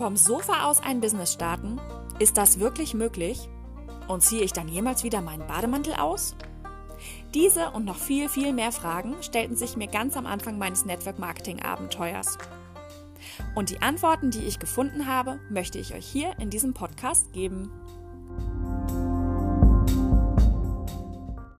Vom Sofa aus ein Business starten? Ist das wirklich möglich? Und ziehe ich dann jemals wieder meinen Bademantel aus? Diese und noch viel, viel mehr Fragen stellten sich mir ganz am Anfang meines Network-Marketing-Abenteuers. Und die Antworten, die ich gefunden habe, möchte ich euch hier in diesem Podcast geben.